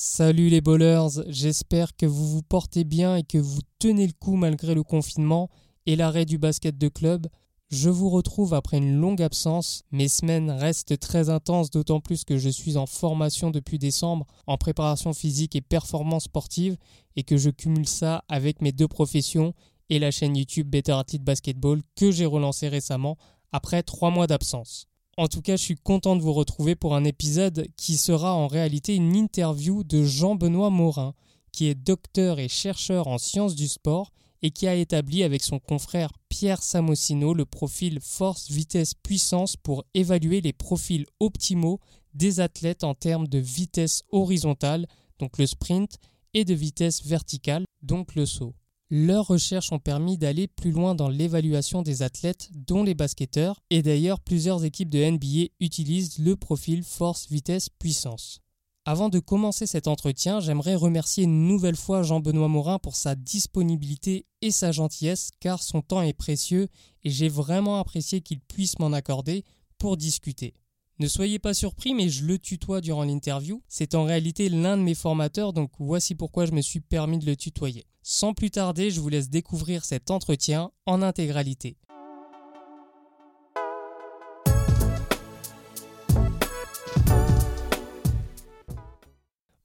Salut les bowlers, j'espère que vous vous portez bien et que vous tenez le coup malgré le confinement et l'arrêt du basket de club. Je vous retrouve après une longue absence. Mes semaines restent très intenses, d'autant plus que je suis en formation depuis décembre en préparation physique et performance sportive et que je cumule ça avec mes deux professions et la chaîne YouTube Better Athlete Basketball que j'ai relancée récemment après trois mois d'absence. En tout cas, je suis content de vous retrouver pour un épisode qui sera en réalité une interview de Jean-Benoît Morin, qui est docteur et chercheur en sciences du sport et qui a établi avec son confrère Pierre Samosino le profil force, vitesse, puissance pour évaluer les profils optimaux des athlètes en termes de vitesse horizontale, donc le sprint, et de vitesse verticale, donc le saut. Leurs recherches ont permis d'aller plus loin dans l'évaluation des athlètes, dont les basketteurs, et d'ailleurs plusieurs équipes de NBA utilisent le profil force, vitesse, puissance. Avant de commencer cet entretien, j'aimerais remercier une nouvelle fois Jean-Benoît Morin pour sa disponibilité et sa gentillesse, car son temps est précieux et j'ai vraiment apprécié qu'il puisse m'en accorder pour discuter. Ne soyez pas surpris, mais je le tutoie durant l'interview. C'est en réalité l'un de mes formateurs, donc voici pourquoi je me suis permis de le tutoyer. Sans plus tarder, je vous laisse découvrir cet entretien en intégralité.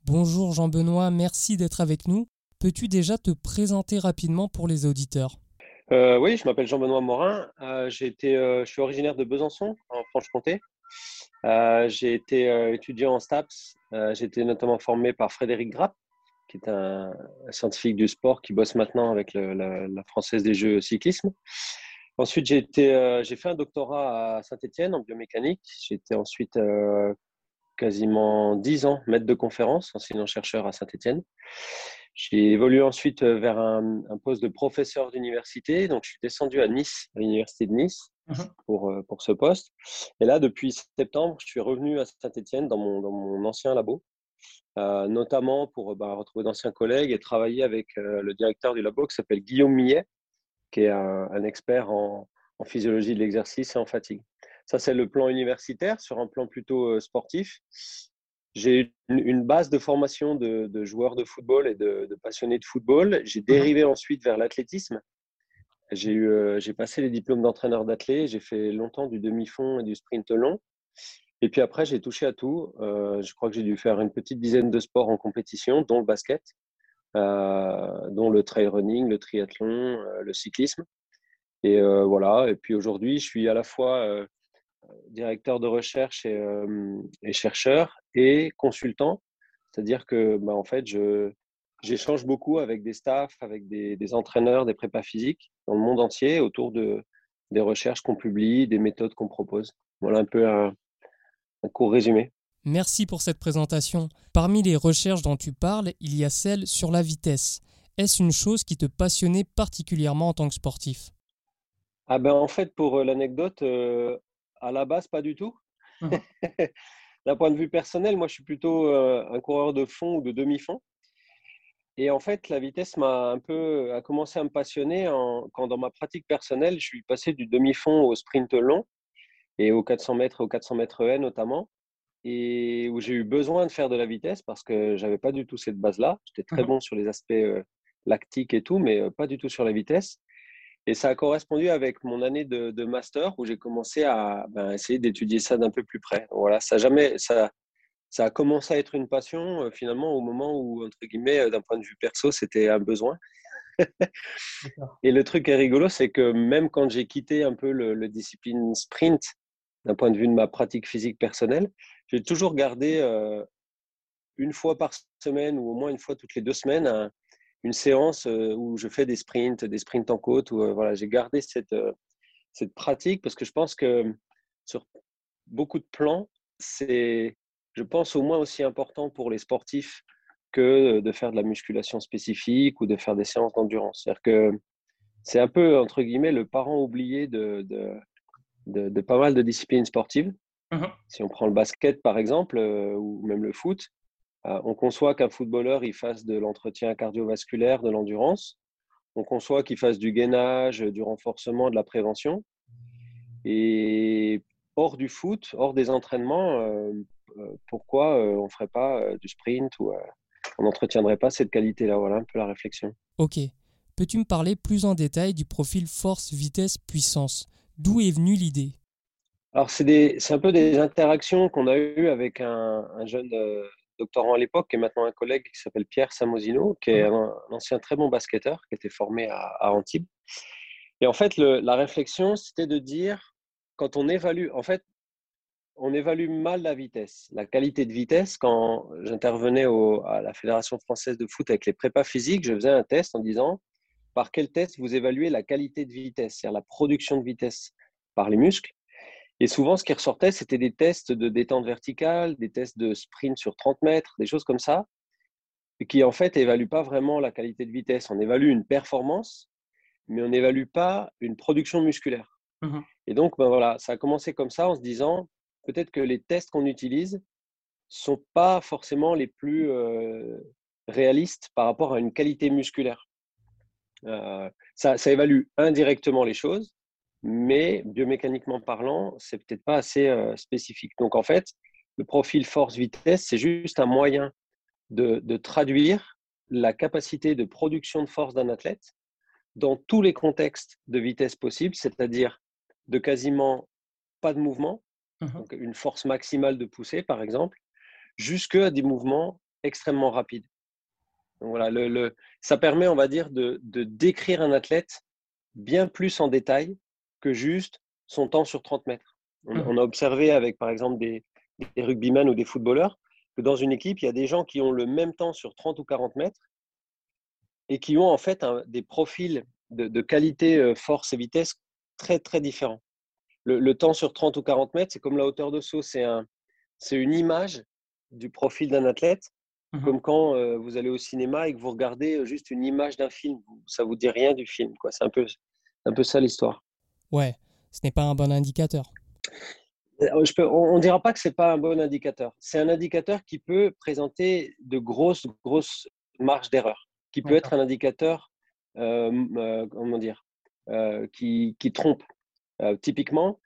Bonjour Jean-Benoît, merci d'être avec nous. Peux-tu déjà te présenter rapidement pour les auditeurs? Euh, Oui, je m'appelle Jean-Benoît Morin. Euh, euh, je suis originaire de Besançon, en Franche-Comté. Euh, j'ai été euh, étudiant en STAPS. Euh, j'ai été notamment formé par Frédéric Grapp, qui est un, scientifique du sport qui bosse maintenant avec la, Française des Jeux cyclisme. Ensuite, j'ai fait un doctorat à Saint-Étienne en biomécanique. J'ai été ensuite quasiment 10 ans maître de conférence, enseignant-chercheur à Saint-Étienne. J'ai évolué ensuite vers un, un poste de professeur d'université. Donc, je suis descendu à Nice, à l'université de Nice, Mmh pour, euh, pour ce poste. Et là, depuis septembre, je suis revenu à Saint-Etienne dans mon, dans mon ancien labo, euh, notamment pour bah, retrouver d'anciens collègues et travailler avec euh, le directeur du labo qui s'appelle Guillaume Millet, qui est un, expert en, en, physiologie de l'exercice et en fatigue. Ça, c'est le plan universitaire. Sur un plan plutôt sportif, j'ai une, une, base de formation de, de, joueurs de football et de, de passionnés de football. J'ai mmh dérivé ensuite vers l'athlétisme j'ai eu, euh, j'ai passé les diplômes d'entraîneur d'athlète. J'ai fait longtemps du demi-fond et du sprint long. Et puis après, j'ai touché à tout. Euh, je crois que j'ai dû faire une petite dizaine de sports en compétition, dont le basket, euh, dont le trail running, le triathlon, le cyclisme. Et voilà. Et puis aujourd'hui, je suis à la fois directeur de recherche et, chercheur et consultant. C'est-à-dire que, bah, en fait, je, j'échange beaucoup avec des staffs, avec des, entraîneurs, des prépas physiques dans le monde entier autour de, des recherches qu'on publie, des méthodes qu'on propose. Voilà un peu un, court résumé. Merci pour cette présentation. Parmi les recherches dont tu parles, il y a celle sur la vitesse. Est-ce une chose qui te passionnait particulièrement en tant que sportif? Ah ben En fait, pour euh, l'anecdote, euh, à la base, pas du tout. Mmh. D'un point de vue personnel, moi, je suis plutôt euh, un coureur de fond ou de demi-fond. Et en fait, la vitesse m'a un peu a commencé à me passionner quand dans ma pratique personnelle, je suis passé du demi-fond au sprint long et aux 400 mètres aux 400 mètres N notamment, et où j'ai eu besoin de faire de la vitesse parce que j'avais pas du tout cette base-là. J'étais très mmh bon sur les aspects lactiques et tout, mais pas du tout sur la vitesse. Et ça a correspondu avec mon année de, master où j'ai commencé à ben, essayer d'étudier ça d'un peu plus près. Voilà, ça jamais, ça, ça a commencé à être une passion euh, finalement au moment où, entre guillemets, euh, d'un point de vue perso, c'était un besoin. et le truc est rigolo, c'est que même quand j'ai quitté un peu le, discipline sprint, d'un point de vue de ma pratique physique personnelle, j'ai toujours gardé euh, une fois par semaine ou au moins une fois toutes les deux semaines une séance où je fais des sprints, des sprints en côte. Où, voilà, j'ai gardé cette, cette pratique parce que je pense que sur beaucoup de plans, c'est je pense, au moins aussi important pour les sportifs que de faire de la musculation spécifique ou de faire des séances d'endurance. C'est-à-dire que c'est un peu, entre guillemets, le parent oublié de, de, pas mal de disciplines sportives. Si on prend le basket, par exemple, euh, ou même le foot, euh, on conçoit qu'un footballeur il fasse de l'entretien cardiovasculaire, de l'endurance. On conçoit qu'il fasse du gainage, du renforcement, de la prévention. Et hors du foot, hors des entraînements, euh, pourquoi on ne ferait pas du sprint ou on n'entretiendrait pas cette qualité-là? Voilà un peu la réflexion. Ok. Peux-tu me parler plus en détail du profil force, vitesse, puissance? D'où est venue l'idée? Alors, c'est un peu des interactions qu'on a eues avec un, jeune doctorant à l'époque, qui est maintenant un collègue qui s'appelle Pierre Samosino, qui est un, ancien très bon basketteur, qui était formé à, Antibes. Et en fait, la réflexion, c'était de dire, quand on évalue, en fait, on évalue mal la vitesse, la qualité de vitesse. Quand j'intervenais à la Fédération française de foot avec les prépas physiques, je faisais un test en disant par quel test vous évaluez la qualité de vitesse, c'est-à-dire la production de vitesse par les muscles. Et souvent, ce qui ressortait, c'était des tests de détente verticale, des tests de sprint sur 30 mètres, des choses comme ça, qui en fait n'évaluent pas vraiment la qualité de vitesse. On évalue une performance, mais on n'évalue pas une production musculaire. Mmh Et donc, ben voilà, ça a commencé comme ça en se disant, peut-être que les tests qu'on utilise sont pas forcément les plus réalistes par rapport à une qualité musculaire. Ça, évalue indirectement les choses, mais biomécaniquement parlant, c'est peut-être pas assez spécifique. Donc en fait, le profil force-vitesse, c'est juste un moyen de, de, traduire la capacité de production de force d'un athlète dans tous les contextes de vitesse possibles, c'est-à-dire de quasiment pas de mouvement, Mmh donc une force maximale de poussée, par exemple, jusqu'à des mouvements extrêmement rapides. Donc voilà, le, ça permet, on va dire, de, décrire un athlète bien plus en détail que juste son temps sur 30 mètres. On, mmh a observé avec, par exemple, des, des rugbymen ou des footballeurs que dans une équipe, il y a des gens qui ont le même temps sur 30 ou 40 mètres et qui ont en fait des profils de, de, qualité, euh, force et vitesse très, très différents le, temps sur 30 ou 40 mètres, c'est comme la hauteur de saut. C'est un, une image du profil d'un athlète, mmh comme quand euh, vous allez au cinéma et que vous regardez euh, juste une image d'un film. Ça vous dit rien du film. Quoi. C'est un peu, un peu ça l'histoire. Ouais, ce n'est pas un bon indicateur. Euh, je peux, on ne dira pas que ce n'est pas un bon indicateur. C'est un indicateur qui peut présenter de grosses, grosses marges d'erreur, qui peut être un indicateur comment dire, qui, qui, trompe. Euh, typiquement,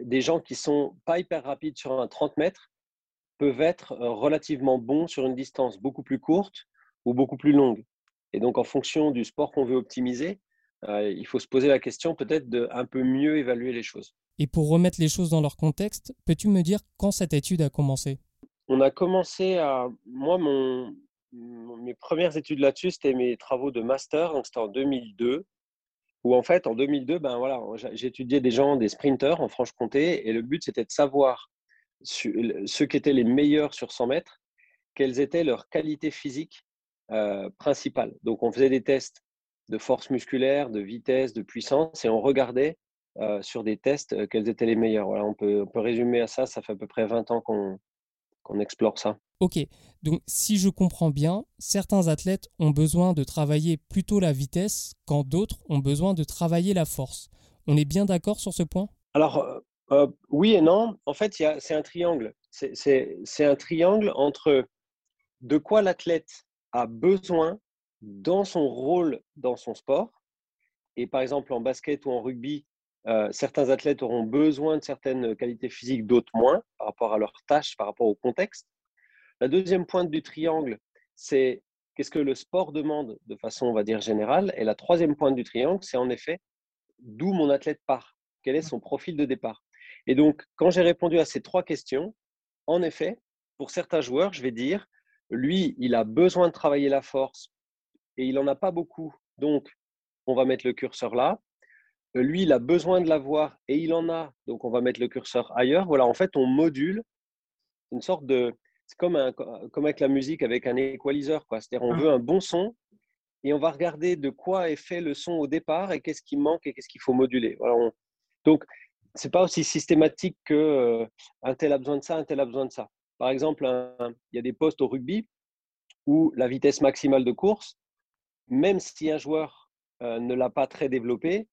des gens qui sont pas hyper rapides sur un 30 mètres peuvent être euh, relativement bons sur une distance beaucoup plus courte ou beaucoup plus longue. Et donc, en fonction du sport qu'on veut optimiser, euh, il faut se poser la question peut-être de un peu mieux évaluer les choses. Et pour remettre les choses dans leur contexte, peux-tu me dire quand cette étude a commencé? On a commencé à. Moi, mon, mes premières études là-dessus, c'était mes travaux de master, donc c'était en 2002 où en fait, en 2002, ben voilà, j'étudiais des gens, des sprinteurs en Franche-Comté, et le but, c'était de savoir ceux qui étaient les meilleurs sur 100 mètres, quelles étaient leurs qualités physiques euh, principales. Donc, on faisait des tests de force musculaire, de vitesse, de puissance, et on regardait euh, sur des tests euh, quels étaient les meilleurs. Voilà, on peut, on peut résumer à ça, ça fait à peu près 20 ans qu'on qu'on explore ça. Ok, donc si je comprends bien, certains athlètes ont besoin de travailler plutôt la vitesse quand d'autres ont besoin de travailler la force. On est bien d'accord sur ce point? Alors, euh, euh, oui et non. En fait, c'est un triangle. C'est un triangle entre de quoi l'athlète a besoin dans son rôle dans son sport. Et par exemple, en basket ou en rugby, euh, certains athlètes auront besoin de certaines qualités physiques, d'autres moins, par rapport à leur tâche, par rapport au contexte. La deuxième pointe du triangle, c'est qu'est-ce que le sport demande de façon, on va dire, générale. Et la troisième pointe du triangle, c'est en effet d'où mon athlète part, quel est son profil de départ. Et donc, quand j'ai répondu à ces trois questions, en effet, pour certains joueurs, je vais dire, lui, il a besoin de travailler la force et il n'en a pas beaucoup. Donc, on va mettre le curseur là lui, il a besoin de l'avoir et il en a, donc on va mettre le curseur ailleurs. Voilà, en fait, on module une sorte de. C'est comme, un, comme avec la musique, avec un équaliseur. C'est-à-dire, on mmh. veut un bon son et on va regarder de quoi est fait le son au départ et qu'est-ce qui manque et qu'est-ce qu'il faut moduler. Voilà, Donc, ce n'est pas aussi systématique que euh, un tel a besoin de ça, un tel a besoin de ça. Par exemple, il y a des postes au rugby où la vitesse maximale de course, même si un joueur euh, ne l'a pas très développée,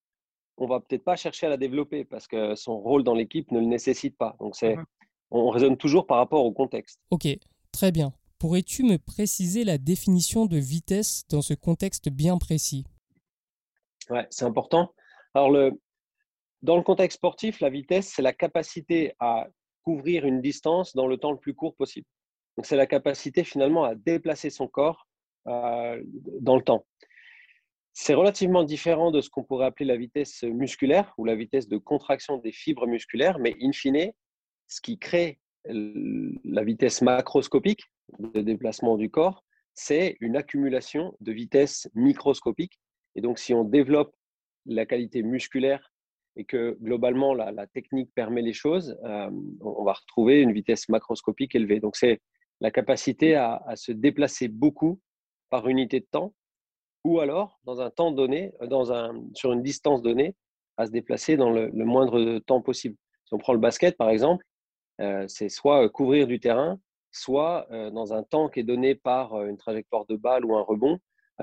on va peut-être pas chercher à la développer parce que son rôle dans l'équipe ne le nécessite pas. Donc c'est, mmh on raisonne toujours par rapport au contexte. Ok, très bien. Pourrais-tu me préciser la définition de vitesse dans ce contexte bien précis? Ouais, c'est important. Alors le, dans le contexte sportif, la vitesse, c'est la capacité à couvrir une distance dans le temps le plus court possible. Donc, c'est la capacité finalement à déplacer son corps euh, dans le temps. C'est relativement différent de ce qu'on pourrait appeler la vitesse musculaire ou la vitesse de contraction des fibres musculaires, mais in fine, ce qui crée la vitesse macroscopique de déplacement du corps, c'est une accumulation de vitesse microscopique. Et donc, si on développe la qualité musculaire et que globalement la, technique permet les choses, euh, on va retrouver une vitesse macroscopique élevée. Donc, c'est la capacité à, se déplacer beaucoup par unité de temps ou alors dans un temps donné, dans un, sur une distance donnée, à se déplacer dans le, moindre temps possible. Si on prend le basket, par exemple, euh, c'est soit couvrir du terrain, soit dans un temps qui est donné par une trajectoire de balle ou un rebond,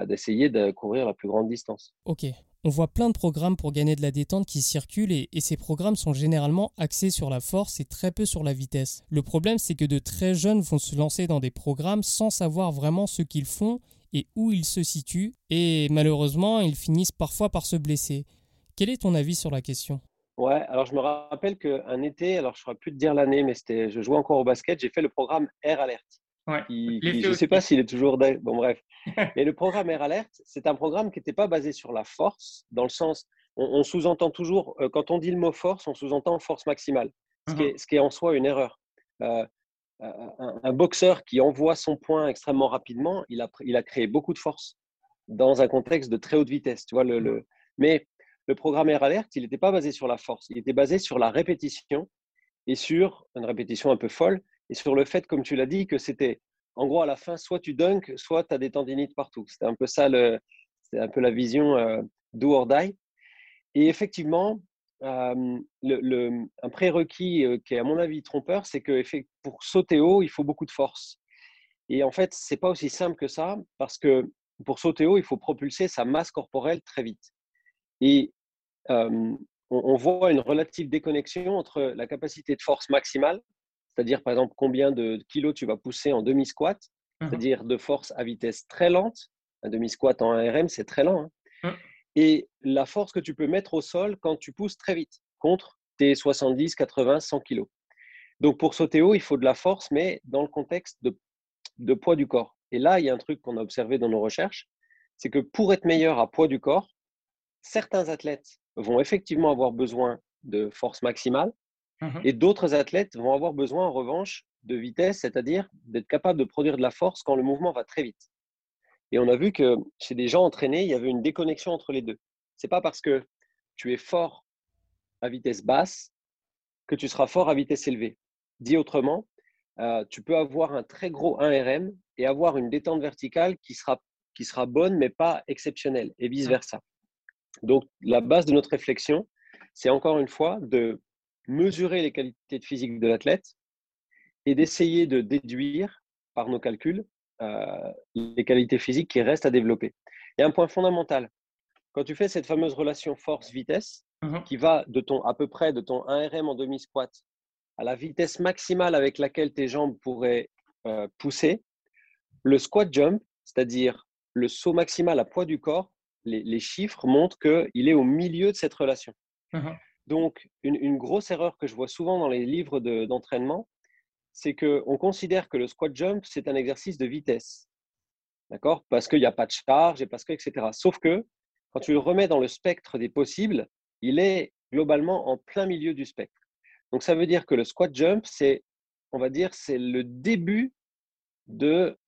d'essayer de couvrir la plus grande distance. Ok. On voit plein de programmes pour gagner de la détente qui circulent et, ces programmes sont généralement axés sur la force et très peu sur la vitesse. Le problème c'est que de très jeunes vont se lancer dans des programmes sans savoir vraiment ce qu'ils font et où ils se situent et malheureusement ils finissent parfois par se blesser. Quel est ton avis sur la question? Ouais, alors je me rappelle qu'un été, alors je ne saurais plus te dire l'année, mais c'était, je jouais encore au basket, j'ai fait le programme Air Alert. Ouais, je ne sais pas s'il est toujours. Bon, bref. Mais le programme Air Alert, c'est un programme qui n'était pas basé sur la force, dans le sens, on, sous-entend toujours, euh, quand on dit le mot force, on sous-entend force maximale, ce, qui, est, uh-huh. ce qui est en soi une erreur. Euh, un, boxeur qui envoie son point extrêmement rapidement, il a, il a créé beaucoup de force dans un contexte de très haute vitesse. Tu vois, le, le... Mais le programme Air Alert, il n'était pas basé sur la force, il était basé sur la répétition et sur une répétition un peu folle et sur le fait, comme tu l'as dit, que c'était en gros à la fin, soit tu dunks, soit tu as des tendinites partout. C'était un peu ça, c'était un peu la vision euh, do or die. Et effectivement, euh, le, un prérequis euh, qui est à mon avis trompeur, c'est que pour sauter haut, il faut beaucoup de force. Et en fait, c'est pas aussi simple que ça parce que pour sauter haut, il faut propulser sa masse corporelle très vite. Et on, voit une relative déconnexion entre la capacité de force maximale, c'est-à-dire par exemple combien de kilos tu vas pousser en demi-squat, mmh c'est-à-dire de force à vitesse très lente. Un demi-squat en RM, c'est très lent. Hein. Mmh. Et la force que tu peux mettre au sol quand tu pousses très vite, contre tes 70, 80, 100 kilos. Donc pour sauter haut, il faut de la force, mais dans le contexte de, de poids du corps. Et là, il y a un truc qu'on a observé dans nos recherches, c'est que pour être meilleur à poids du corps, certains athlètes vont effectivement avoir besoin de force maximale mmh et d'autres athlètes vont avoir besoin en revanche de vitesse, c'est-à-dire d'être capable de produire de la force quand le mouvement va très vite. Et on a vu que chez des gens entraînés, il y avait une déconnexion entre les deux. C'est pas parce que tu es fort à vitesse basse que tu seras fort à vitesse élevée. Dit autrement, euh, tu peux avoir un très gros 1RM et avoir une détente verticale qui sera, qui sera bonne mais pas exceptionnelle et vice-versa. Donc, la base de notre réflexion, c'est encore une fois de mesurer les qualités de physique de l'athlète et d'essayer de déduire par nos calculs euh, les qualités physiques qui restent à développer. Il y a un point fondamental. Quand tu fais cette fameuse relation force-vitesse, mmh qui va de ton, à peu près de ton 1RM en demi-squat à la vitesse maximale avec laquelle tes jambes pourraient euh, pousser, le squat jump, c'est-à-dire le saut maximal à poids du corps, les, chiffres montrent qu'il est au milieu de cette relation. Mmh Donc, une, grosse erreur que je vois souvent dans les livres d'entraînement, c'est qu'on considère que le squat jump, c'est un exercice de vitesse. D'accord? Parce qu'il n'y a pas de charge et parce que, etc. Sauf que quand tu le remets dans le spectre des possibles, il est globalement en plein milieu du spectre. Donc, ça veut dire que le squat jump, c'est, on va dire, c'est le début de,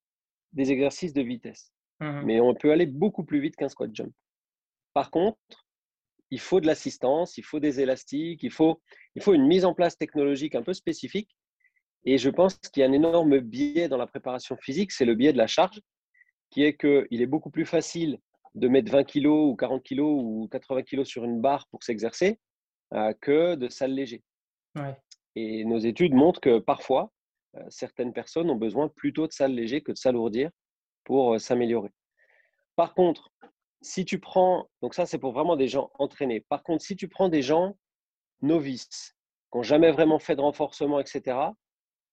des exercices de vitesse. Mmh Mais on peut aller beaucoup plus vite qu'un squat jump. Par contre, il faut de l'assistance, il faut des élastiques, il faut, il faut une mise en place technologique un peu spécifique. Et je pense qu'il y a un énorme biais dans la préparation physique, c'est le biais de la charge, qui est qu'il est beaucoup plus facile de mettre 20 kg ou 40 kg ou 80 kg sur une barre pour s'exercer euh, que de s'alléger. Et nos études montrent que parfois, euh, certaines personnes ont besoin plutôt de s'alléger que de s'alourdir pour s'améliorer. Par contre, si tu prends, donc ça c'est pour vraiment des gens entraînés. Par contre, si tu prends des gens novices, qui n'ont jamais vraiment fait de renforcement, etc.,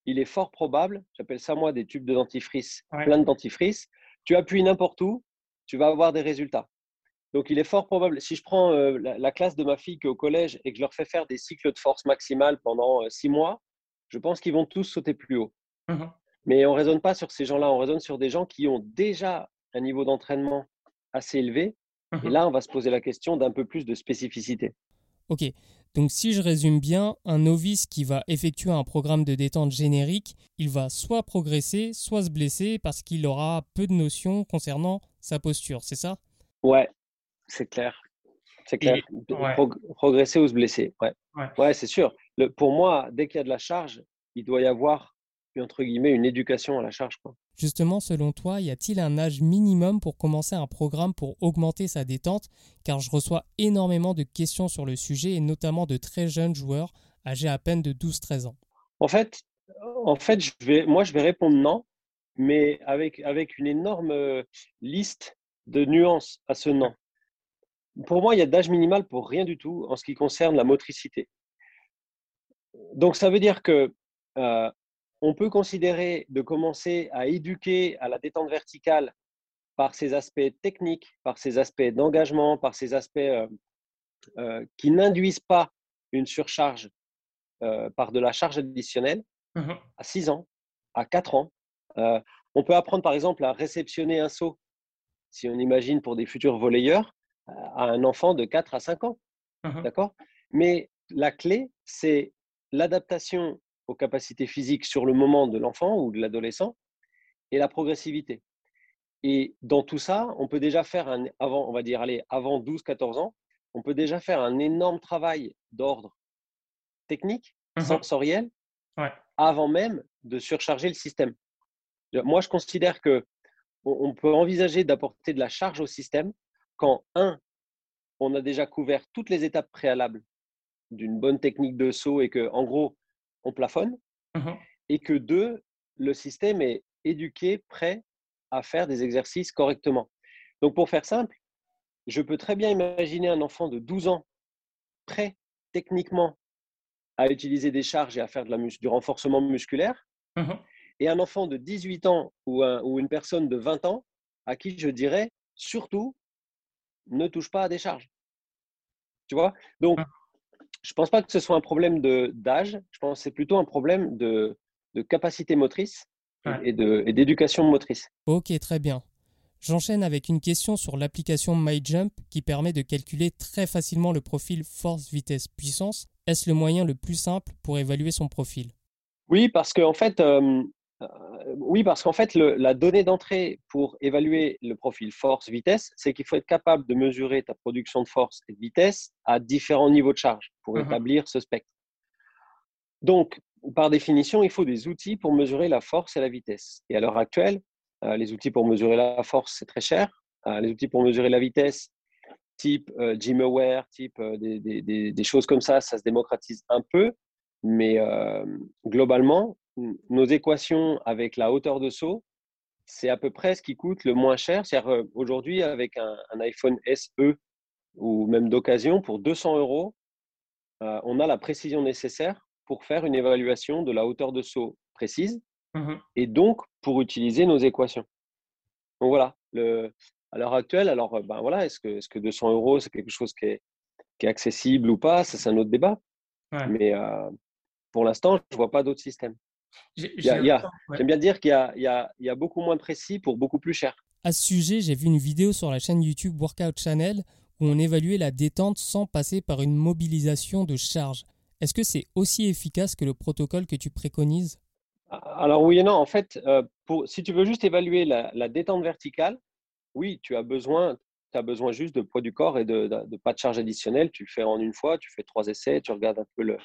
il est fort probable, j'appelle ça moi des tubes de dentifrice, plein de dentifrice, tu appuies n'importe où, tu vas avoir des résultats. Donc il est fort probable, si je prends euh, la, classe de ma fille qui est au collège et que je leur fais faire des cycles de force maximale pendant euh, six mois, je pense qu'ils vont tous sauter plus haut. Mmh Mais on ne raisonne pas sur ces gens-là, on raisonne sur des gens qui ont déjà un niveau d'entraînement assez élevé. Mmh Et là, on va se poser la question d'un peu plus de spécificité. Ok, donc si je résume bien, un novice qui va effectuer un programme de détente générique, il va soit progresser, soit se blesser parce qu'il aura peu de notions concernant sa posture, c'est ça? Ouais, c'est clair. C'est clair. Et- ouais. Prog- progresser ou se blesser. Ouais, Ouais. ouais c'est sûr. Le, pour moi, dès qu'il y a de la charge, il doit y avoir, entre guillemets, une éducation à la charge. Quoi. Justement, selon toi, y a-t-il un âge minimum pour commencer un programme pour augmenter sa détente? Car je reçois énormément de questions sur le sujet et notamment de très jeunes joueurs âgés à peine de 12-13 ans. En fait, en fait je vais, moi, je vais répondre non, mais avec, avec une énorme euh, liste de nuances à ce non. Pour moi, il y a d'âge minimal pour rien du tout en ce qui concerne la motricité. Donc, ça veut dire que euh, on peut considérer de commencer à éduquer à la détente verticale par ses aspects techniques, par ses aspects d'engagement, par ses aspects euh, euh, qui n'induisent pas une surcharge euh, par de la charge additionnelle Mmh à 6 ans, à 4 ans. On peut apprendre par exemple à réceptionner un saut, si on imagine pour des futurs volleyeurs, à un enfant de 4 à 5 ans. Mhm. D'accord? Mais la clé, c'est l'adaptation aux capacités physiques sur le moment de l'enfant ou de l'adolescent et la progressivité. Et dans tout ça, on peut déjà faire un, avant, on va dire, allez, avant 12-14 ans, on peut déjà faire un énorme travail d'ordre technique, Mhm. sensoriel, Ouais. avant même de surcharger le système. Moi, je considère que on peut envisager d'apporter de la charge au système quand, un, on a déjà couvert toutes les étapes préalables d'une bonne technique de saut et que, en gros, on plafonne, Mhm. et que, deux, le système est éduqué, prêt à faire des exercices correctement. Donc, pour faire simple, je peux très bien imaginer un enfant de 12 ans prêt techniquement à utiliser des charges et à faire de la du renforcement musculaire, Mhm. et un enfant de 18 ans ou, un- ou une personne de 20 ans à qui je dirais surtout ne touche pas à des charges. Tu vois? Donc, Mhm. Je ne pense pas que ce soit un problème d'âge, je pense que c'est plutôt un problème de, de capacité motrice et- d'éducation motrice. Ok, très bien. J'enchaîne avec une question sur l'application MyJump qui permet de calculer très facilement le profil force, vitesse, puissance. Est-ce le moyen le plus simple pour évaluer son profil? Oui, parce qu'en fait, euh, oui, parce qu'en fait, le- la donnée d'entrée pour évaluer le profil force-vitesse, c'est qu'il faut être capable de mesurer ta production de force et de vitesse à différents niveaux de charge pour Mhm. établir ce spectre. Donc, par définition, il faut des outils pour mesurer la force et la vitesse. Et à l'heure actuelle, euh, les outils pour mesurer la force, c'est très cher. Euh, les outils pour mesurer la vitesse, type euh, GymAware, type euh, des, des- des- des choses comme ça, ça se démocratise un peu. Mais euh, globalement, nos équations avec la hauteur de saut, c'est à peu près ce qui coûte le moins cher. C'est-à-dire euh, aujourd'hui, avec un, un iPhone SE ou même d'occasion, pour 200 euros, euh, on a la précision nécessaire pour faire une évaluation de la hauteur de saut précise Mhm. et donc pour utiliser nos équations. Donc voilà, le, à l'heure actuelle, alors euh, ben voilà, est-ce que, est-ce que 200 euros, c'est quelque chose qui est, qui est accessible ou pas? Ça, c'est un autre débat. Ouais. Mais euh, pour l'instant, je ne vois pas d'autres systèmes. Ouais. J'aime bien dire qu'il y a, il y, a, il y a beaucoup moins précis pour beaucoup plus cher. À ce sujet, j'ai vu une vidéo sur la chaîne YouTube Workout Channel où on évaluait la détente sans passer par une mobilisation de charge. Est-ce que c'est aussi efficace que le protocole que tu préconises? Alors oui et non, en fait, euh, pour, si tu veux juste évaluer la, la détente verticale, oui, tu as besoin, tu as besoin juste de poids du corps et de, de- de pas de charge additionnelle. Tu le fais en une fois, tu fais trois essais, tu regardes un peu le.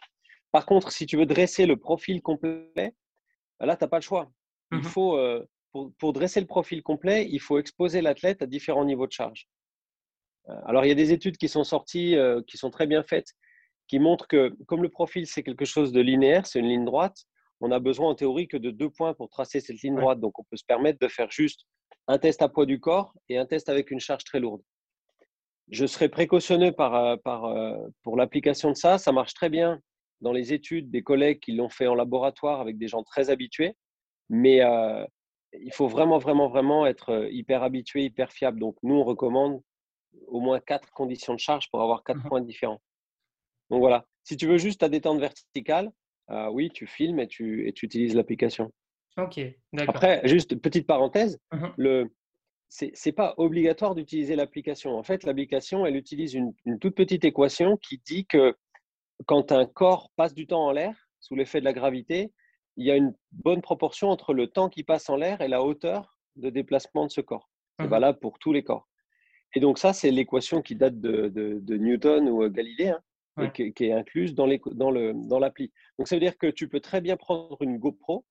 Par contre, si tu veux dresser le profil complet, là, tu n'as pas le choix. Il faut, euh, pour, pour dresser le profil complet, il faut exposer l'athlète à différents niveaux de charge. Euh, Alors, il y a des études qui sont sorties, euh, qui sont très bien faites, qui montrent que comme le profil, c'est quelque chose de linéaire, c'est une ligne droite, on a besoin en théorie que de deux points pour tracer cette ligne droite. Donc, on peut se permettre de faire juste un test à poids du corps et un test avec une charge très lourde. Je serais précautionneux par, par, pour l'application de ça. Ça marche très bien dans les études des collègues qui l'ont fait en laboratoire avec des gens très habitués. Mais euh, il faut vraiment, vraiment, vraiment être hyper habitué, hyper fiable. Donc, nous, on recommande au moins quatre conditions de charge pour avoir quatre Mhm. points différents. Donc voilà, si tu veux juste ta détente verticale, euh, oui, tu filmes et tu, et tu utilises l'application. Ok, d'accord. Après, juste petite parenthèse, uh-huh. le, c'est n'est pas obligatoire d'utiliser l'application. En fait, l'application, elle utilise une, toute petite équation qui dit que quand un corps passe du temps en l'air, sous l'effet de la gravité, il y a une bonne proportion entre le temps qui passe en l'air et la hauteur de déplacement de ce corps. C'est uh-huh. valable pour tous les corps. Et donc ça, c'est l'équation qui date de, Newton ou Galilée, hein et qui, est incluse dans l'appli. Dans le, dans Donc, ça veut dire que tu peux très bien prendre une GoPro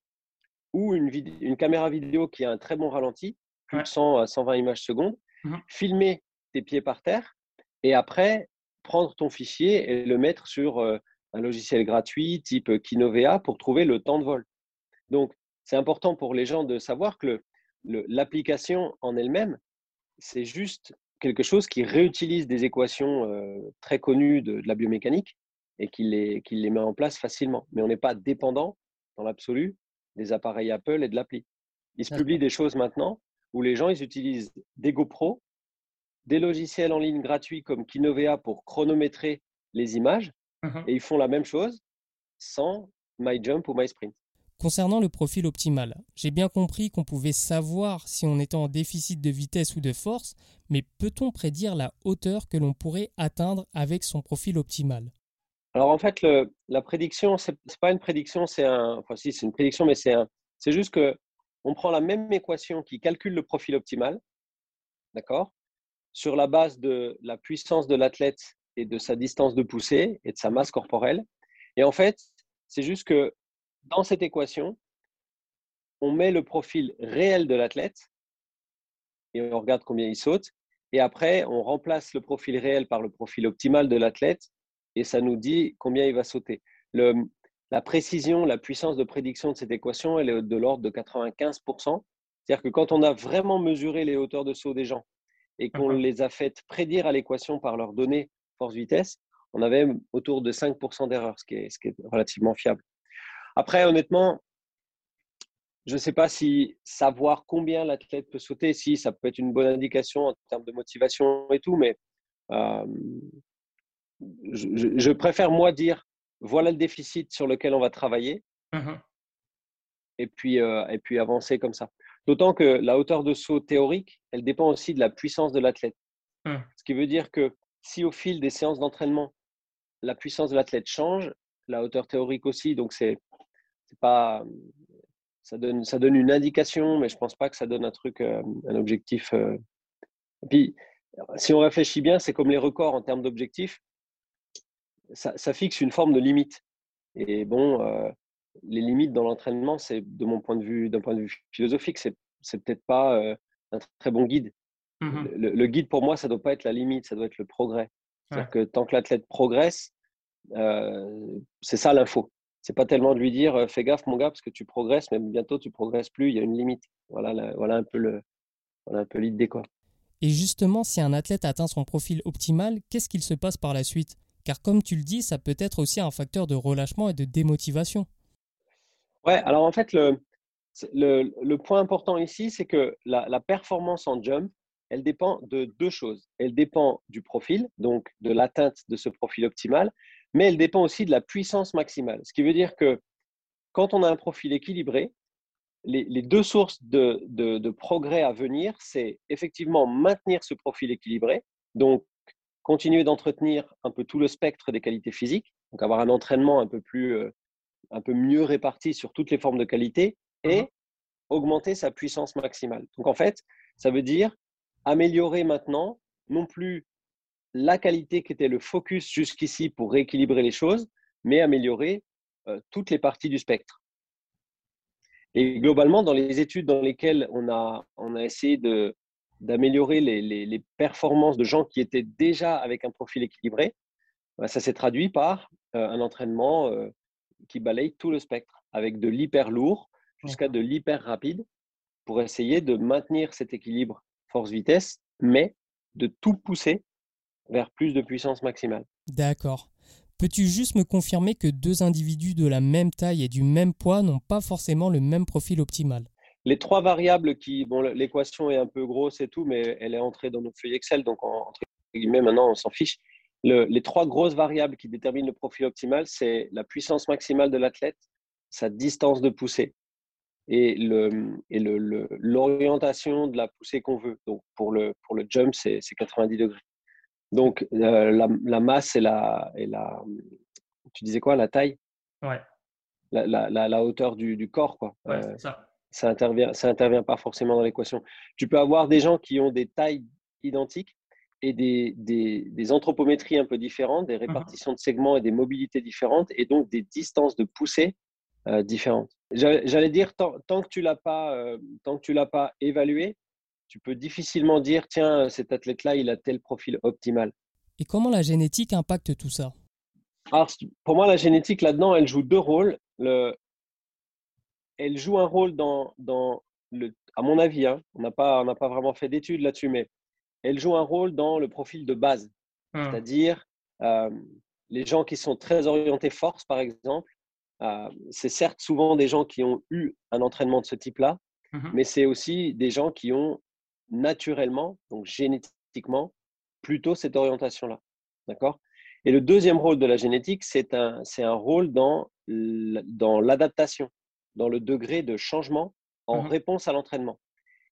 ou une, une caméra vidéo qui a un très bon ralenti, plus de 100 à 120 images secondes, mmh filmer tes pieds par terre et après prendre ton fichier et le mettre sur euh, un logiciel gratuit type Kinovea pour trouver le temps de vol. Donc, c'est important pour les gens de savoir que l'application en elle-même, c'est juste quelque chose qui réutilise des équations euh, très connues de, la biomécanique et qui les, qui les met en place facilement. Mais on n'est pas dépendant, dans l'absolu, des appareils Apple et de l'appli. Il se publie des choses maintenant où les gens ils utilisent des GoPro, des logiciels en ligne gratuits comme Kinovea pour chronométrer les images, mmh et ils font la même chose sans MyJump ou MySprint. Concernant le profil optimal, j'ai bien compris qu'on pouvait savoir si on était en déficit de vitesse ou de force, mais peut-on prédire la hauteur que l'on pourrait atteindre avec son profil optimal? Alors en fait, la prédiction, ce n'est pas une prédiction, c'est un, enfin si c'est une prédiction, mais c'est un, c'est juste que on prend la même équation qui calcule le profil optimal, d'accord, sur la base de la puissance de l'athlète et de sa distance de poussée et de sa masse corporelle. Et en fait, c'est juste que dans cette équation, on met le profil réel de l'athlète et on regarde combien il saute. Et après, on remplace le profil réel par le profil optimal de l'athlète et ça nous dit combien il va sauter. la précision, la puissance de prédiction de cette équation, elle est de l'ordre de 95%. C'est-à-dire que quand on a vraiment mesuré les hauteurs de saut des gens et qu'on les a fait prédire à l'équation par leurs données force-vitesse, on avait autour de 5% d'erreur, ce qui est relativement fiable. Après, honnêtement, je ne sais pas si savoir combien l'athlète peut sauter, si ça peut être une bonne indication en termes de motivation et tout, mais euh, je, préfère moi dire voilà le déficit sur lequel on va travailler mmh et, puis, euh, et puis avancer comme ça. D'autant que la hauteur de saut théorique, elle dépend aussi de la puissance de l'athlète. Mmh. Ce qui veut dire que si au fil des séances d'entraînement, la puissance de l'athlète change, la hauteur théorique aussi, donc c'est pas, ça donne, ça donne une indication, mais je pense pas que ça donne un truc, euh, un objectif. Euh. Et puis, si on réfléchit bien, c'est comme les records en termes d'objectifs, ça, fixe une forme de limite. Et bon, euh, les limites dans l'entraînement, c'est de mon point de vue, d'un point de vue philosophique, c'est, c'est peut-être pas un très bon guide. Mmh le, guide pour moi, ça doit pas être la limite, ça doit être le progrès. C'est-à-dire que tant que l'athlète progresse, c'est ça l'info c'est pas tellement de lui dire fais gaffe mon gars parce que tu progresses, mais bientôt tu progresses plus, il y a une limite. Voilà, voilà un peu le, voilà un peu l'idée quoi. Et justement, si un athlète atteint son profil optimal, qu'est-ce qu'il se passe par la suite? Car comme tu le dis, ça peut être aussi un facteur de relâchement et de démotivation. Ouais, alors en fait, le, le, le point important ici, c'est que la, la, performance en jump, elle dépend de deux choses. Elle dépend du profil, donc de l'atteinte de ce profil optimal, mais elle dépend aussi de la puissance maximale. Ce qui veut dire que quand on a un profil équilibré, les, deux sources de, progrès à venir, c'est effectivement maintenir ce profil équilibré, donc continuer d'entretenir un peu tout le spectre des qualités physiques, donc avoir un entraînement un peu plus, euh, un peu mieux réparti sur toutes les formes de qualité et mmh augmenter sa puissance maximale. Donc en fait, ça veut dire améliorer maintenant non plus la qualité qui était le focus jusqu'ici pour rééquilibrer les choses, mais améliorer euh, toutes les parties du spectre. Et globalement, dans les études dans lesquelles on a, on a essayé d'améliorer les, performances de gens qui étaient déjà avec un profil équilibré, bah, ça s'est traduit par euh, un entraînement euh, qui balaye tout le spectre, avec de l'hyper lourd jusqu'à de l'hyper rapide, pour essayer de maintenir cet équilibre force-vitesse, mais de tout pousser vers plus de puissance maximale. D'accord. Peux-tu juste me confirmer que deux individus de la même taille et du même poids n'ont pas forcément le même profil optimal? Les trois variables qui, bon, l'équation est un peu grosse et tout, mais elle est entrée dans nos feuilles Excel, donc entre guillemets maintenant on s'en fiche. Les trois grosses variables qui déterminent le profil optimal, c'est la puissance maximale de l'athlète, sa distance de poussée et l'orientation de la poussée qu'on veut. Donc, pour le, pour le jump, c'est 90 degrés. Donc, euh, la, masse et la, et la. Tu disais quoi La taille? Ouais. La, la, la hauteur du, du, corps, quoi. Ouais, euh, ça. Ça intervient, ça intervient pas forcément dans l'équation. Tu peux avoir des gens qui ont des tailles identiques et des, des, des anthropométries un peu différentes, des mmh répartitions de segments et des mobilités différentes, et donc des distances de poussée euh, différentes. J'allais dire, tant, tant, que tu l'as pas, euh, tant que tu l'as pas évalué, tu peux difficilement dire, tiens, cet athlète-là, il a tel profil optimal. Et comment la génétique impacte tout ça? Alors, pour moi, la génétique, là-dedans, elle joue deux rôles. Le, elle joue un rôle dans, dans le, à mon avis, hein, on n'a pas, pas vraiment fait d'études là-dessus, mais elle joue un rôle dans le profil de base. Mmh. C'est-à-dire, euh, les gens qui sont très orientés force, par exemple, euh, c'est certes souvent des gens qui ont eu un entraînement de ce type-là, mmh mais c'est aussi des gens qui ont naturellement, donc génétiquement, plutôt cette orientation-là. D'accord? Et le deuxième rôle de la génétique, c'est un, rôle dans, dans l'adaptation, dans le degré de changement en mmh réponse à l'entraînement.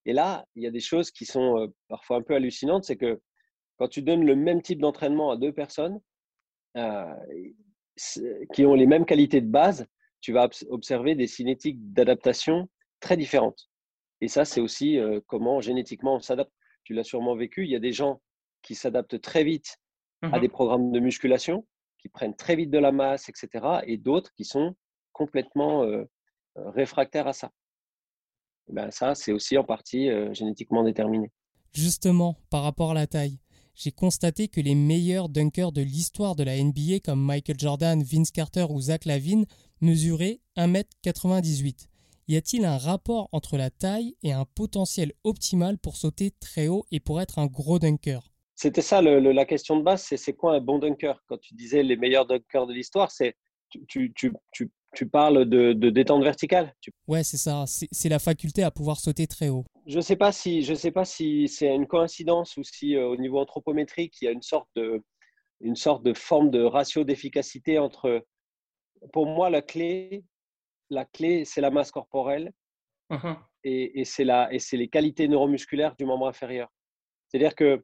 Et là, il y a des choses qui sont parfois un peu hallucinantes, c'est que quand tu donnes le même type d'entraînement à deux personnes euh, qui ont les mêmes qualités de base, tu vas observer des cinétiques d'adaptation très différentes. Et ça, c'est aussi euh, comment génétiquement on s'adapte. Tu l'as sûrement vécu. Il y a des gens qui s'adaptent très vite à mmh des programmes de musculation, qui prennent très vite de la masse, etc. Et d'autres qui sont complètement réfractaires à ça. Ben, ça, c'est aussi en partie euh, génétiquement déterminé. Justement, par rapport à la taille, j'ai constaté que les meilleurs dunkers de l'histoire de la NBA, comme Michael Jordan, Vince Carter ou Zach Lavine, mesuraient 1m98. Y a-t-il un rapport entre la taille et un potentiel optimal pour sauter très haut et pour être un gros dunker? C'était ça la question de base, c'est quoi un bon dunker? Quand tu disais les meilleurs dunkers de l'histoire, c'est tu, tu, tu, tu parles de, détente verticale? Ouais, c'est ça. C'est la faculté à pouvoir sauter très haut. Je ne sais pas si, je sais pas si c'est une coïncidence ou si euh, au niveau anthropométrique, il y a une sorte de, une sorte de forme de ratio d'efficacité entre. Pour moi, la clé, la clé, c'est la masse corporelle uh-huh. et, et c'est les qualités neuromusculaires du membre inférieur. C'est-à-dire que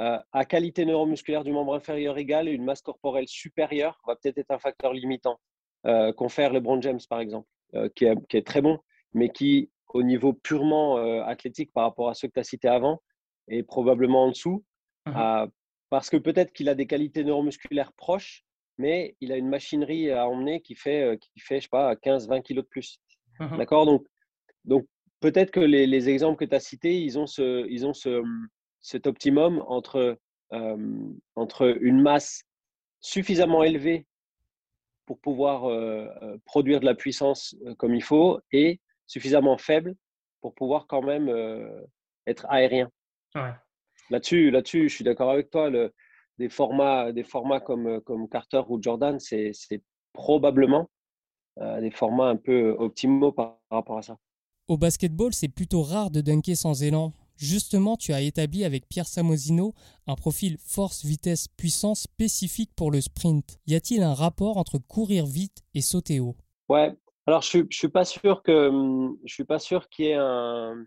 euh, à qualité neuromusculaire du membre inférieur égale, une masse corporelle supérieure va peut-être être un facteur limitant euh, confère LeBron James, par exemple, euh, qui, est, très bon, mais qui, au niveau purement euh, athlétique par rapport à ceux que tu as cités avant, est probablement en dessous. Mmh parce que peut-être qu'il a des qualités neuromusculaires proches, mais il a une machinerie à emmener qui fait, qui fait je sais pas, 15-20 kilos de plus. Mmh D'accord? Donc, donc, peut-être que les, les exemples que tu as cités, ils ont, ce, ils ont ce, cet optimum entre, entre une masse suffisamment élevée pour pouvoir euh, euh, produire de la puissance euh, comme il faut et suffisamment faible pour pouvoir quand même être aérien. Là-dessus, là-dessus, je suis d'accord avec toi. Le, des formats, des formats comme, comme Carter ou Jordan, c'est probablement des formats un peu optimaux par rapport à ça. Au basketball, c'est plutôt rare de dunker sans élan. Justement, tu as établi avec Pierre Samosino un profil force-vitesse-puissance spécifique pour le sprint. Y a-t-il un rapport entre courir vite et sauter haut? Ouais. Alors, je ne suis pas sûr que je suis pas sûr qu'il y ait un,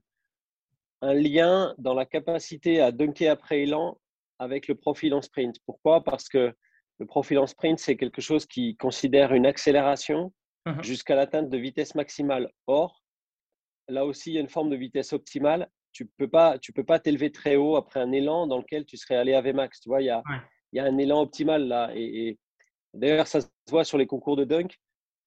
un lien dans la capacité à dunker après élan avec le profil en sprint. Pourquoi? Parce que le profil en sprint, c'est quelque chose qui considère une accélération mmh jusqu'à l'atteinte de vitesse maximale. Or, là aussi, il y a une forme de vitesse optimale tu peux pas, tu peux pas t'élever très haut après un élan dans lequel tu serais allé à Vmax. Tu vois, il y a, il y a un élan optimal là. Et, d'ailleurs, ça se voit sur les concours de dunk.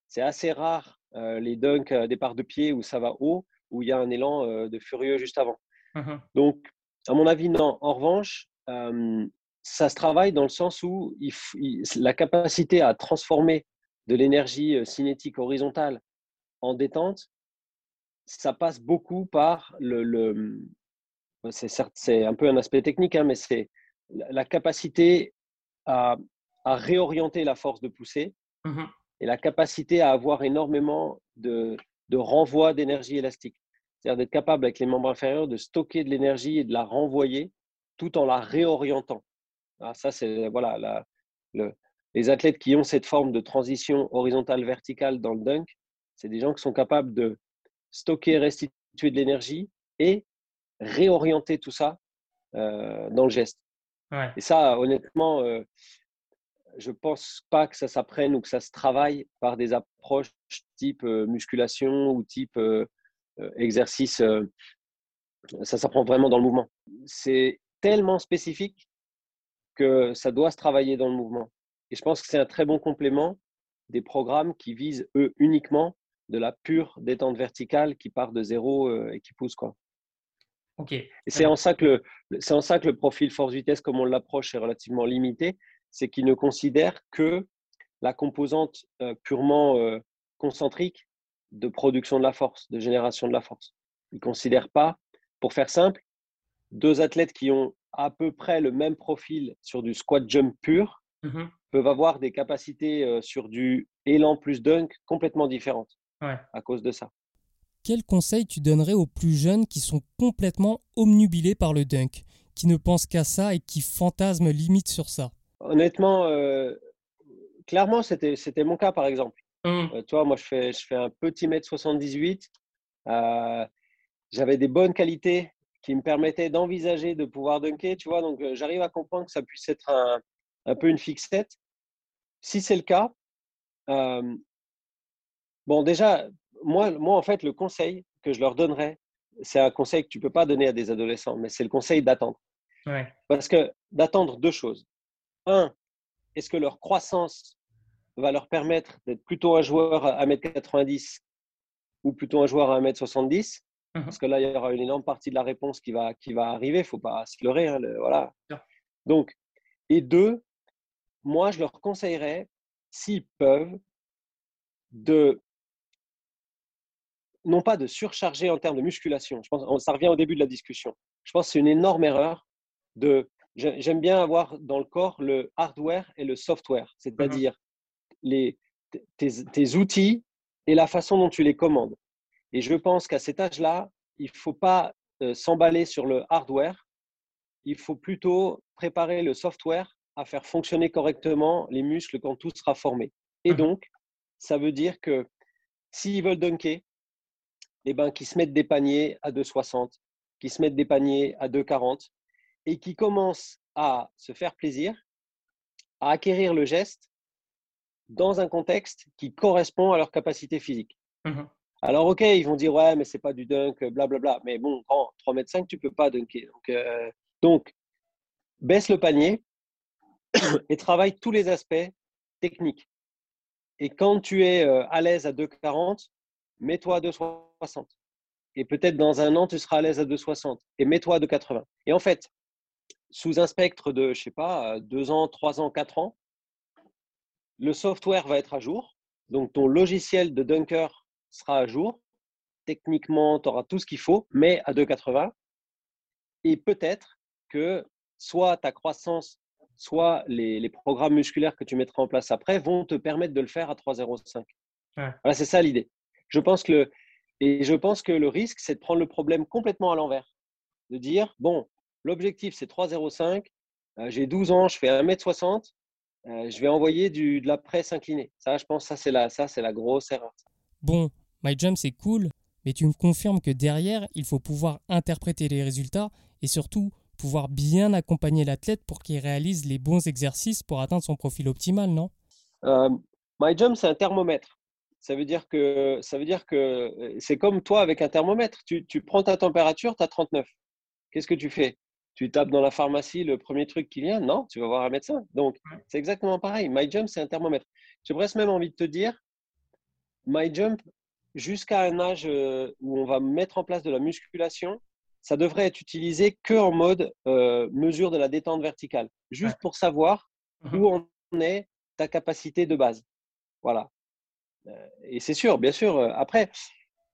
C'est assez rare euh, les dunks à départ de pied où ça va haut, où il y a un élan euh, de furieux juste avant. Mmh Donc, à mon avis, non. En revanche, euh, ça se travaille dans le sens où il, la capacité à transformer de l'énergie cinétique horizontale en détente, ça passe beaucoup par le. c'est certes, c'est un peu un aspect technique, hein, mais c'est la capacité à, à, réorienter la force de poussée mmh et la capacité à avoir énormément de, de renvoi d'énergie élastique. C'est-à-dire d'être capable avec les membres inférieurs de stocker de l'énergie et de la renvoyer tout en la réorientant. Ah, ça, c'est voilà, les athlètes qui ont cette forme de transition horizontale-verticale dans le dunk, c'est des gens qui sont capables de stocker, restituer de l'énergie et réorienter tout ça euh, dans le geste. Et ça, honnêtement, euh, je pense pas que ça s'apprenne ou que ça se travaille par des approches type euh, musculation ou type exercice. ça s'apprend vraiment dans le mouvement. C'est tellement spécifique que ça doit se travailler dans le mouvement. Et je pense que c'est un très bon complément des programmes qui visent, eux, uniquement de la pure détente verticale qui part de zéro euh, et qui pousse. Quoi. Ok. Et c'est en, ça que le, c'est en ça que le profil force-vitesse, comme on l'approche, est relativement limité. C'est qu'il ne considère que la composante euh, purement euh, concentrique de production de la force, de génération de la force. Il ne considère pas, pour faire simple, deux athlètes qui ont à peu près le même profil sur du squat jump pur mmh peuvent avoir des capacités euh, sur du élan plus dunk complètement différentes à cause de ça. Quel conseil tu donnerais aux plus jeunes qui sont complètement omnubilés par le dunk, qui ne pensent qu'à ça et qui fantasment limite sur ça? Honnêtement, euh, clairement, c'était mon cas par exemple. Mmh. Euh, toi, moi, je fais, je fais un petit mètre 78. J'avais des bonnes qualités qui me permettait d'envisager de pouvoir dunker, tu vois. Donc, euh, j'arrive à comprendre que ça puisse être un, un peu une fixette. Si c'est le cas, euh, bon, déjà, moi, moi, en fait, le conseil que je leur donnerais, c'est un conseil que tu ne peux pas donner à des adolescents, mais c'est le conseil d'attendre. Parce que d'attendre deux choses. Un, est-ce que leur croissance va leur permettre d'être plutôt un joueur à 1m90 ou plutôt un joueur à 1m70 Mmh Parce que là, il y aura une énorme partie de la réponse qui va, qui va arriver. Il ne faut pas se leurrer. Hein, voilà. Donc, et deux, moi, je leur conseillerais, s'ils peuvent, de non pas de surcharger en termes de musculation. Je pense, ça revient au début de la discussion. Je pense que c'est une énorme erreur de. J'aime bien avoir dans le corps le hardware et le software, mmh c'est-à-dire les, tes, tes, outils et la façon dont tu les commandes. Et je pense qu'à cet âge-là, il ne faut pas euh, s'emballer sur le hardware. Il faut plutôt préparer le software à faire fonctionner correctement les muscles quand tout sera formé. Et mmh donc, ça veut dire que s'ils veulent dunker, eh ben, qu'ils se mettent des paniers à 2,60, qu'ils se mettent des paniers à 2,40 et qu'ils commencent à se faire plaisir, à acquérir le geste dans un contexte qui correspond à leur capacité physique. Mmh alors, OK, ils vont dire, ouais, mais c'est pas du dunk, blablabla. Bla, bla. Mais bon, en 3 mètres 5, tu peux pas dunker. Donc, euh, donc, baisse le panier et travaille tous les aspects techniques. Et quand tu es euh, à l'aise à 2,40, mets-toi à 2,60. Et peut-être dans un an, tu seras à l'aise à 2,60. Et mets-toi à 2,80. Et en fait, sous un spectre de, je sais pas, 2 ans, 3 ans, 4 ans, le software va être à jour. Donc, ton logiciel de dunker sera à jour. Techniquement, tu auras tout ce qu'il faut, mais à 2,80. Et peut-être que soit ta croissance, soit les, programmes musculaires que tu mettras en place après vont te permettre de le faire à 3,05. Voilà, c'est ça l'idée. Je pense que le, et je pense que le risque, c'est de prendre le problème complètement à l'envers. De dire, bon, l'objectif, c'est 3,05. Euh, j'ai 12 ans, je fais 1m60. Euh, je vais envoyer du, de la presse inclinée. Ça, je pense, ça, c'est la, ça, c'est la grosse erreur. Bon, MyJump c'est cool, mais tu me confirmes que derrière, il faut pouvoir interpréter les résultats et surtout pouvoir bien accompagner l'athlète pour qu'il réalise les bons exercices pour atteindre son profil optimal, non? Euh, MyJump, c'est un thermomètre. Ça veut dire que, ça veut dire que euh, c'est comme toi avec un thermomètre. Tu, tu prends ta température, tu as 39. Qu'est-ce que tu fais? Tu tapes dans la pharmacie le premier truc qui vient Non, tu vas voir un médecin. Donc, c'est exactement pareil. MyJump, c'est un thermomètre. J'ai presque même envie de te dire, My Jump, jusqu'à un âge euh, où on va mettre en place de la musculation, ça devrait être utilisé que en mode euh, mesure de la détente verticale, juste pour savoir mmh où on est ta capacité de base. Voilà. Euh, et c'est sûr, bien sûr. Après,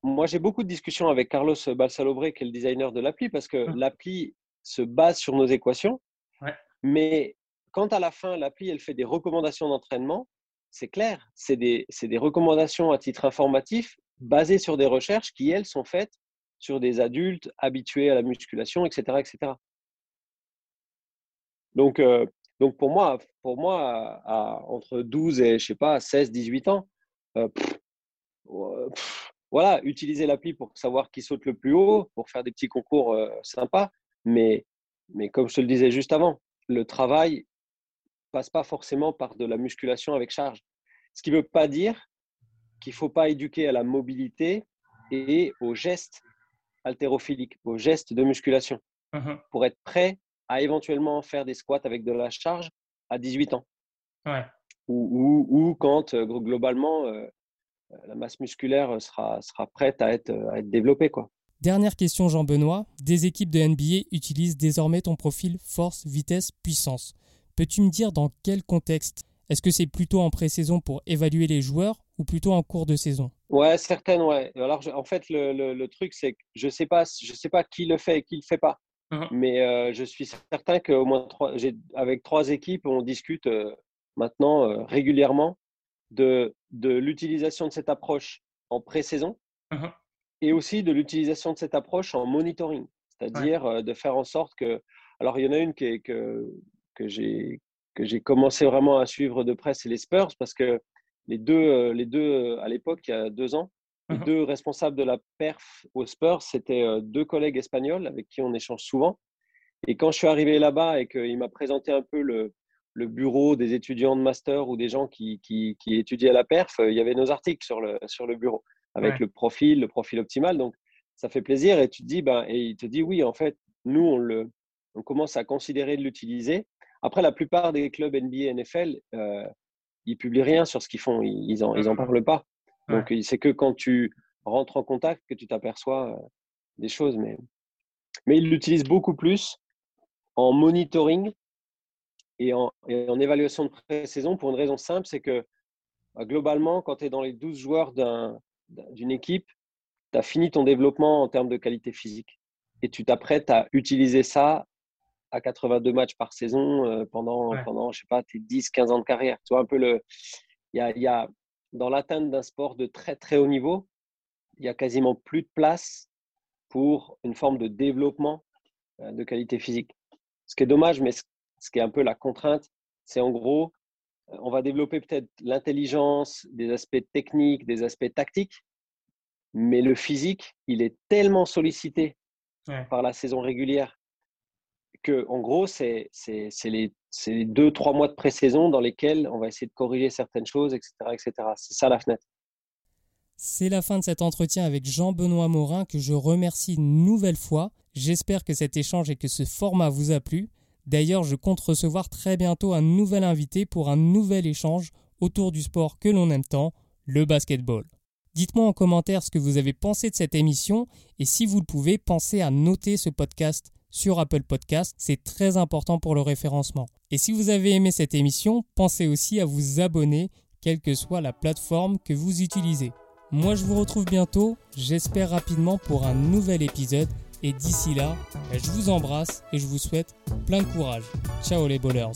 moi, j'ai beaucoup de discussions avec Carlos Balsalobre, qui est le designer de l'appli, parce que mmh. l'appli se base sur nos équations. Mais quand à la fin, l'appli, elle fait des recommandations d'entraînement, c'est clair, c'est des, recommandations à titre informatif basées sur des recherches qui, elles, sont faites sur des adultes habitués à la musculation, etc. etc. Donc, euh, Donc pour moi, pour moi à, entre 12 et je sais pas 16, 18 ans, euh, voilà, utiliser l'appli pour savoir qui saute le plus haut, pour faire des petits concours euh, sympas. Mais, mais comme je te le disais juste avant, le travail passe pas forcément par de la musculation avec charge. Ce qui ne veut pas dire qu'il ne faut pas éduquer à la mobilité et aux gestes haltérophiliques, aux gestes de musculation, mmh pour être prêt à éventuellement faire des squats avec de la charge à 18 ans. Ou, ou, quand euh, globalement euh, la masse musculaire sera, sera prête à être, à être développée. Quoi. Dernière question Jean-Benoît, des équipes de NBA utilisent désormais ton profil force, vitesse, puissance. Peux-tu me dire dans quel contexte? Est-ce que c'est plutôt en pré-saison pour évaluer les joueurs ou plutôt en cours de saison? Ouais, certaines, ouais. Alors, en fait, le, le, truc, c'est que je ne sais, pas, je sais pas qui le fait et qui ne le fait pas. Mmh Mais euh, je suis certain qu'au moins trois, avec trois équipes, on discute euh, maintenant euh, régulièrement de, de l'utilisation de cette approche en pré-saison mmh et aussi de l'utilisation de cette approche en monitoring. C'est-à-dire de faire en sorte que. Alors, il y en a une qui est, que, que j'ai commencé vraiment à suivre de près, c'est les Spurs, parce que les deux, les deux à l'époque, il y a deux ans, les mmh deux responsables de la perf aux Spurs, c'était euh, deux collègues espagnols avec qui on échange souvent. Et quand je suis arrivé là-bas et qu'il m'a présenté un peu le, le, bureau des étudiants de master ou des gens qui, qui, qui, étudiaient la perf, il y avait nos articles sur le, sur le bureau avec le profil, le profil optimal. Donc, ça fait plaisir. Et tu te dis, ben, et il te dit, oui, en fait, nous, on, le, on commence à considérer de l'utiliser. Après, la plupart des clubs NBA et NFL, euh, ils publient rien sur ce qu'ils font. Ils n'en ils en parlent pas. Donc, c'est que quand tu rentres en contact que tu t'aperçois euh, des choses. Mais, mais ils l'utilisent beaucoup plus en monitoring et en, en évaluation de pré-saison pour une raison simple, c'est que bah, globalement, quand tu es dans les 12 joueurs d'une équipe, tu as fini ton développement en termes de qualité physique. Et tu t'apprêtes à utiliser ça à 82 matchs par saison euh, pendant, pendant, je sais pas, tes 10-15 ans de carrière. Tu vois, un peu le. Il y a, y a, dans l'atteinte d'un sport de très très haut niveau, il y a quasiment plus de place pour une forme de développement euh, de qualité physique. Ce qui est dommage, mais ce qui est un peu la contrainte, c'est en gros, on va développer peut-être l'intelligence, des aspects techniques, des aspects tactiques, mais le physique, il est tellement sollicité par la saison régulière que, en gros, c'est les les deux, trois mois de pré-saison dans lesquels on va essayer de corriger certaines choses, etc. etc. C'est ça la fenêtre. C'est la fin de cet entretien avec Jean-Benoît Morin que je remercie une nouvelle fois. J'espère que cet échange et que ce format vous a plu. D'ailleurs, je compte recevoir très bientôt un nouvel invité pour un nouvel échange autour du sport que l'on aime tant, le basketball. Dites-moi en commentaire ce que vous avez pensé de cette émission et si vous le pouvez, pensez à noter ce podcast sur Apple Podcast. C'est très important pour le référencement. Et si vous avez aimé cette émission, pensez aussi à vous abonner, quelle que soit la plateforme que vous utilisez. Moi, je vous retrouve bientôt, j'espère rapidement pour un nouvel épisode. Et d'ici là, je vous embrasse et je vous souhaite plein de courage. Ciao les bowlers.